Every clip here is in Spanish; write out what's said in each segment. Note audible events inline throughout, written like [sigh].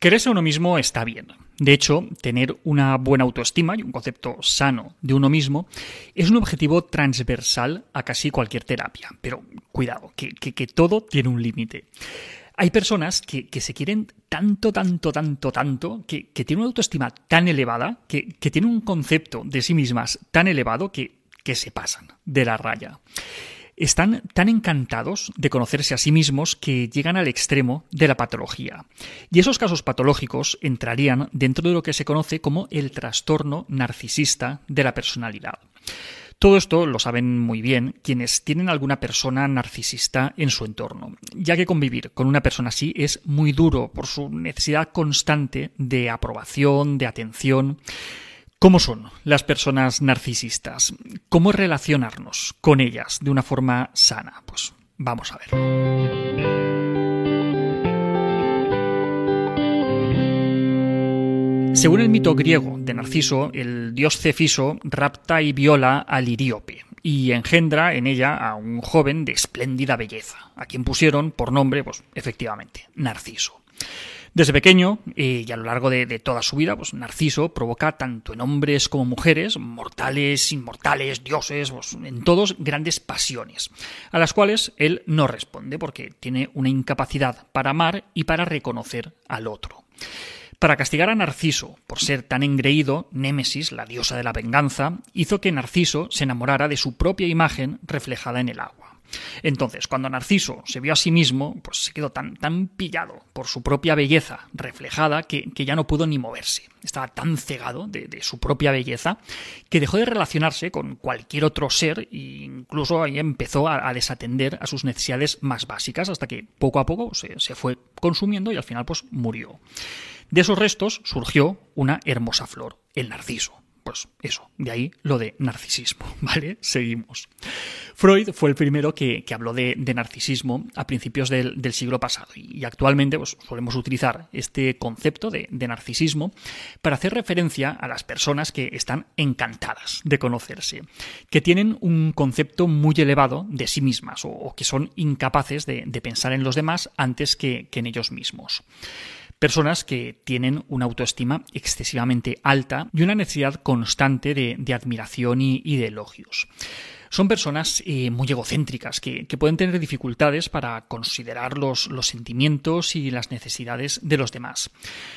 Quererse a uno mismo está bien. De hecho, tener una buena autoestima y un concepto sano de uno mismo es un objetivo transversal a casi cualquier terapia. Pero cuidado, que, todo tiene un límite. Hay personas que, se quieren tanto, tanto, tanto, tanto, que, tienen una autoestima tan elevada, que, tienen un concepto de sí mismas tan elevado que se pasan de la raya están tan encantados de conocerse a sí mismos que llegan al extremo de la patología. Y esos casos patológicos entrarían dentro de lo que se conoce como el trastorno narcisista de la personalidad. Todo esto lo saben muy bien quienes tienen alguna persona narcisista en su entorno, ya que convivir con una persona así es muy duro por su necesidad constante de aprobación, de atención. ¿Cómo son las personas narcisistas? ¿Cómo relacionarnos con ellas de una forma sana? Pues vamos a ver. Según el mito griego de Narciso, el dios Cefiso rapta y viola a Liríope y engendra en ella a un joven de espléndida belleza, a quien pusieron por nombre, pues efectivamente, Narciso. Desde pequeño y a lo largo de, toda su vida, pues Narciso provoca tanto en hombres como mujeres, mortales, inmortales, dioses, pues, en todos grandes pasiones, a las cuales él no responde porque tiene una incapacidad para amar y para reconocer al otro. Para castigar a Narciso por ser tan engreído, Némesis, la diosa de la venganza, hizo que Narciso se enamorara de su propia imagen reflejada en el agua. Entonces, cuando Narciso se vio a sí mismo, pues se quedó tan, tan pillado por su propia belleza reflejada que, ya no pudo ni moverse. Estaba tan cegado de, su propia belleza que dejó de relacionarse con cualquier otro ser e incluso ahí empezó a, desatender a sus necesidades más básicas hasta que poco a poco se, se fue consumiendo y al final pues murió. De esos restos surgió una hermosa flor, el narciso. Pues eso, de ahí lo de narcisismo, [laughs] ¿vale? Seguimos. Freud fue el primero que, habló de, narcisismo a principios del, siglo pasado y, actualmente pues, solemos utilizar este concepto de, narcisismo para hacer referencia a las personas que están encantadas de conocerse, que tienen un concepto muy elevado de sí mismas o, que son incapaces de, pensar en los demás antes que en ellos mismos personas que tienen una autoestima excesivamente alta y una necesidad constante de, admiración y de elogios son personas eh, muy egocéntricas que, pueden tener dificultades para considerar los, sentimientos y las necesidades de los demás.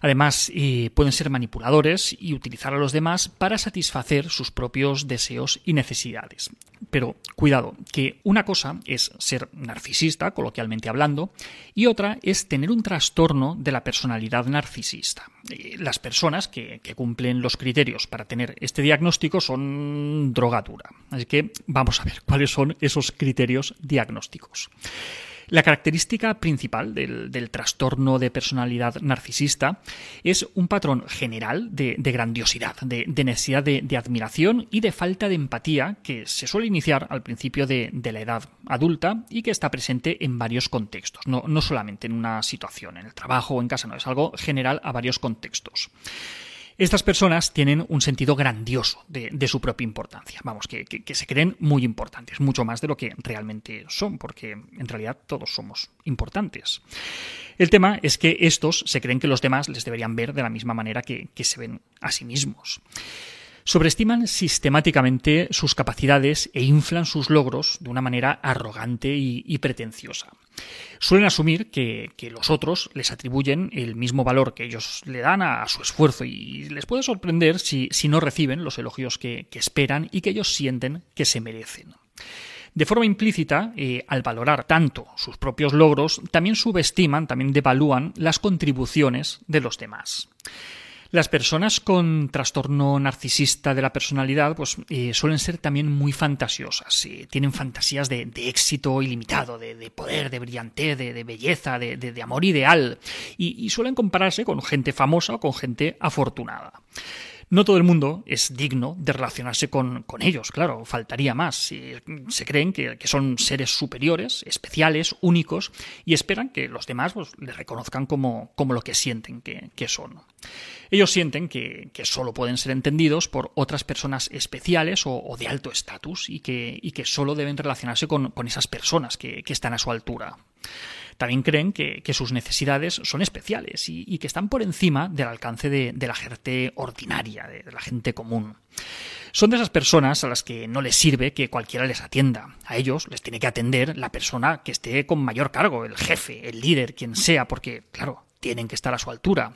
Además, eh, pueden ser manipuladores y utilizar a los demás para satisfacer sus propios deseos y necesidades. Pero cuidado, que una cosa es ser narcisista, coloquialmente hablando, y otra es tener un trastorno de la personalidad narcisista. Eh, las personas que, que cumplen los criterios para tener este diagnóstico son drogadura. Así que Vamos a ver cuáles son esos criterios diagnósticos. La característica principal del, trastorno de personalidad narcisista es un patrón general de, grandiosidad, de, necesidad de, admiración y de falta de empatía que se suele iniciar al principio de, la edad adulta y que está presente en varios contextos, no, no solamente en una situación, en el trabajo o en casa, no, es algo general a varios contextos. Estas personas tienen un sentido grandioso de, su propia importancia. Vamos, que, se creen muy importantes, mucho más de lo que realmente son, porque en realidad todos somos importantes. El tema es que estos se creen que los demás les deberían ver de la misma manera que se ven a sí mismos sobreestiman sistemáticamente sus capacidades e inflan sus logros de una manera arrogante y, pretenciosa. Suelen asumir que, los otros les atribuyen el mismo valor que ellos le dan a, su esfuerzo y les puede sorprender si, no reciben los elogios que, esperan y que ellos sienten que se merecen. De forma implícita, eh, al valorar tanto sus propios logros, también subestiman, también devalúan las contribuciones de los demás. Las personas con trastorno narcisista de la personalidad pues, eh, suelen ser también muy fantasiosas. tienen fantasías de, éxito ilimitado, de, poder, de brillantez, de, belleza, de, amor ideal. y suelen compararse con gente famosa o con gente afortunada. No todo el mundo es digno de relacionarse con, ellos, claro, faltaría más. Se creen que, son seres superiores, especiales, únicos, y esperan que los demás pues, les reconozcan como, como, lo que sienten que, son. Ellos sienten que, solo pueden ser entendidos por otras personas especiales o, de alto estatus y que, y que solo deben relacionarse con, esas personas que están a su altura. También creen que, sus necesidades son especiales y, que están por encima del alcance de, la gente ordinaria, de la gente común. Son de esas personas a las que no les sirve que cualquiera les atienda. A ellos les tiene que atender la persona que esté con mayor cargo, el jefe, el líder, quien sea, porque, claro, tienen que estar a su altura.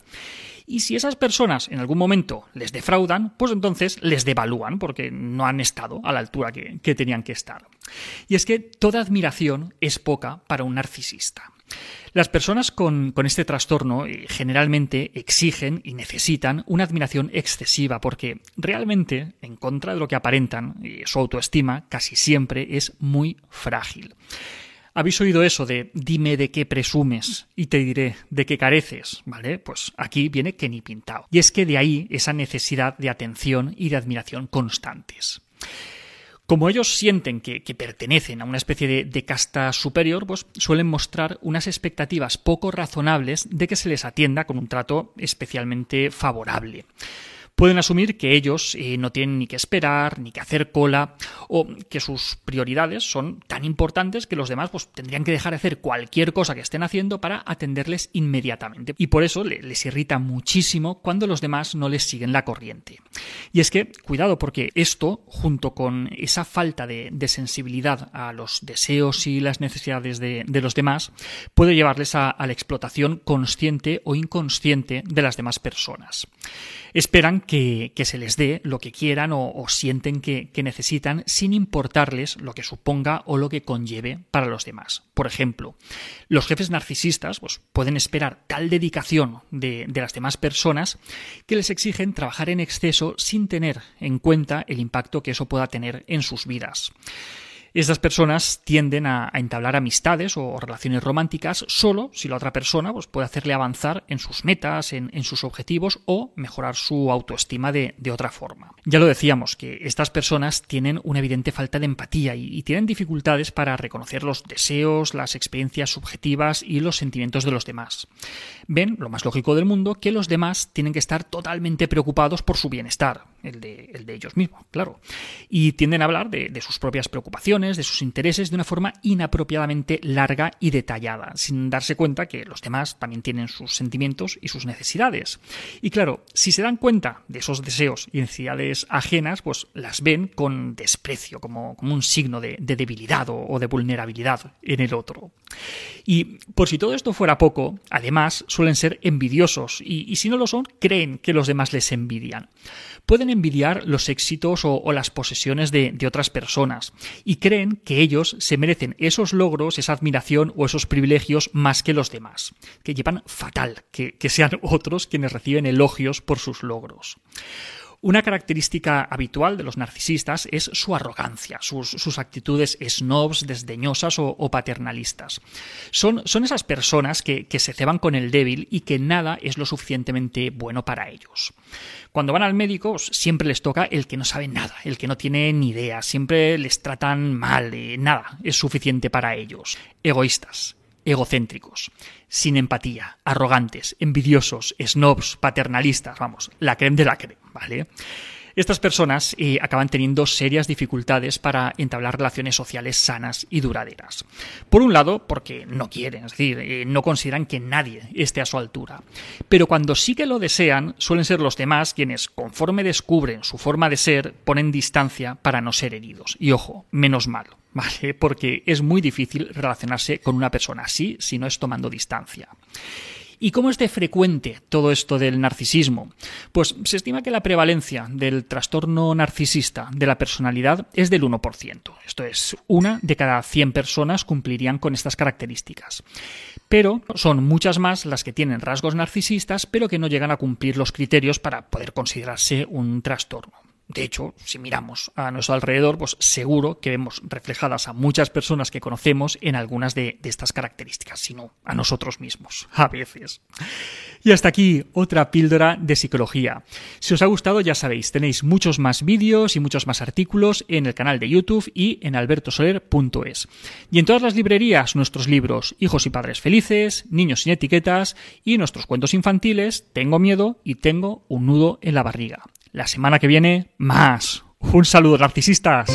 Y si esas personas en algún momento les defraudan, pues entonces les devalúan porque no han estado a la altura que, que tenían que estar. Y es que toda admiración es poca para un narcisista. Las personas con, este trastorno eh, generalmente exigen y necesitan una admiración excesiva porque realmente, en contra de lo que aparentan, su autoestima casi siempre es muy frágil. ¿Habéis oído eso de dime de qué presumes y te diré de qué careces? ¿Vale? Pues aquí viene que ni pintado. Y es que de ahí esa necesidad de atención y de admiración constantes. Como ellos sienten que, pertenecen a una especie de, de, casta superior, pues suelen mostrar unas expectativas poco razonables de que se les atienda con un trato especialmente favorable pueden asumir que ellos eh, no tienen ni que esperar, ni que hacer cola, o que sus prioridades son tan importantes que los demás pues, tendrían que dejar de hacer cualquier cosa que estén haciendo para atenderles inmediatamente. Y por eso les irrita muchísimo cuando los demás no les siguen la corriente. Y es que, cuidado, porque esto, junto con esa falta de, sensibilidad a los deseos y las necesidades de, los demás, puede llevarles a la explotación consciente o inconsciente de las demás personas esperan que, se les dé lo que quieran o, sienten que, necesitan sin importarles lo que suponga o lo que conlleve para los demás. Por ejemplo, los jefes narcisistas pues, pueden esperar tal dedicación de, de las demás personas que les exigen trabajar en exceso sin tener en cuenta el impacto que eso pueda tener en sus vidas. Estas personas tienden a, entablar amistades o relaciones románticas solo si la otra persona pues, puede hacerle avanzar en sus metas, en, sus objetivos o mejorar su autoestima de, otra forma. Ya lo decíamos, que estas personas tienen una evidente falta de empatía y, tienen dificultades para reconocer los deseos, las experiencias subjetivas y los sentimientos de los demás. Ven, lo más lógico del mundo, que los demás tienen que estar totalmente preocupados por su bienestar, el de, el de ellos mismos, claro, y tienden a hablar de sus propias preocupaciones, de sus intereses de una forma inapropiadamente larga y detallada, sin darse cuenta que los demás también tienen sus sentimientos y sus necesidades. Y claro, si se dan cuenta de esos deseos y necesidades ajenas, pues las ven con desprecio, como, como un signo de, debilidad o, de vulnerabilidad en el otro. Y por si todo esto fuera poco, además suelen ser envidiosos y, si no lo son, creen que los demás les envidian. Pueden envidiar los éxitos o, las posesiones de, de otras personas y creen que ellos se merecen esos logros, esa admiración o esos privilegios más que los demás, que llevan fatal que, que sean [laughs] otros quienes reciben elogios por sus logros. Una característica habitual de los narcisistas es su arrogancia, sus, actitudes snobs, desdeñosas o, paternalistas. Son, son, esas personas que, se ceban con el débil y que nada es lo suficientemente bueno para ellos. Cuando van al médico siempre les toca el que no sabe nada, el que no tiene ni idea, siempre les tratan mal, y nada es suficiente para ellos. Egoístas, egocéntricos, sin empatía, arrogantes, envidiosos, snobs, paternalistas, vamos, la creme de la creme, ¿vale? Estas personas eh, acaban teniendo serias dificultades para entablar relaciones sociales sanas y duraderas. Por un lado, porque no quieren, es decir, eh, no consideran que nadie esté a su altura. Pero cuando sí que lo desean, suelen ser los demás quienes, conforme descubren su forma de ser, ponen distancia para no ser heridos. Y ojo, menos mal. [laughs] ¿vale? Porque es muy difícil relacionarse con una persona así si no es tomando distancia. ¿Y cómo es de frecuente todo esto del narcisismo? Pues se estima que la prevalencia del trastorno narcisista de la personalidad es del 1%. Esto es, una de cada 100 personas cumplirían con estas características. Pero son muchas más las que tienen rasgos narcisistas, pero que no llegan a cumplir los criterios para poder considerarse un trastorno. De hecho, si miramos a nuestro alrededor, pues seguro que vemos reflejadas a muchas personas que conocemos en algunas de, estas características, sino a nosotros mismos, a veces. Y hasta aquí otra píldora de psicología. Si os ha gustado, ya sabéis, tenéis muchos más vídeos y muchos más artículos en el canal de YouTube y en albertosoler.es. Y en todas las librerías, nuestros libros Hijos y Padres Felices, Niños sin Etiquetas y nuestros cuentos infantiles Tengo miedo y tengo un nudo en la barriga. La semana que viene, más. Un saludo, narcisistas.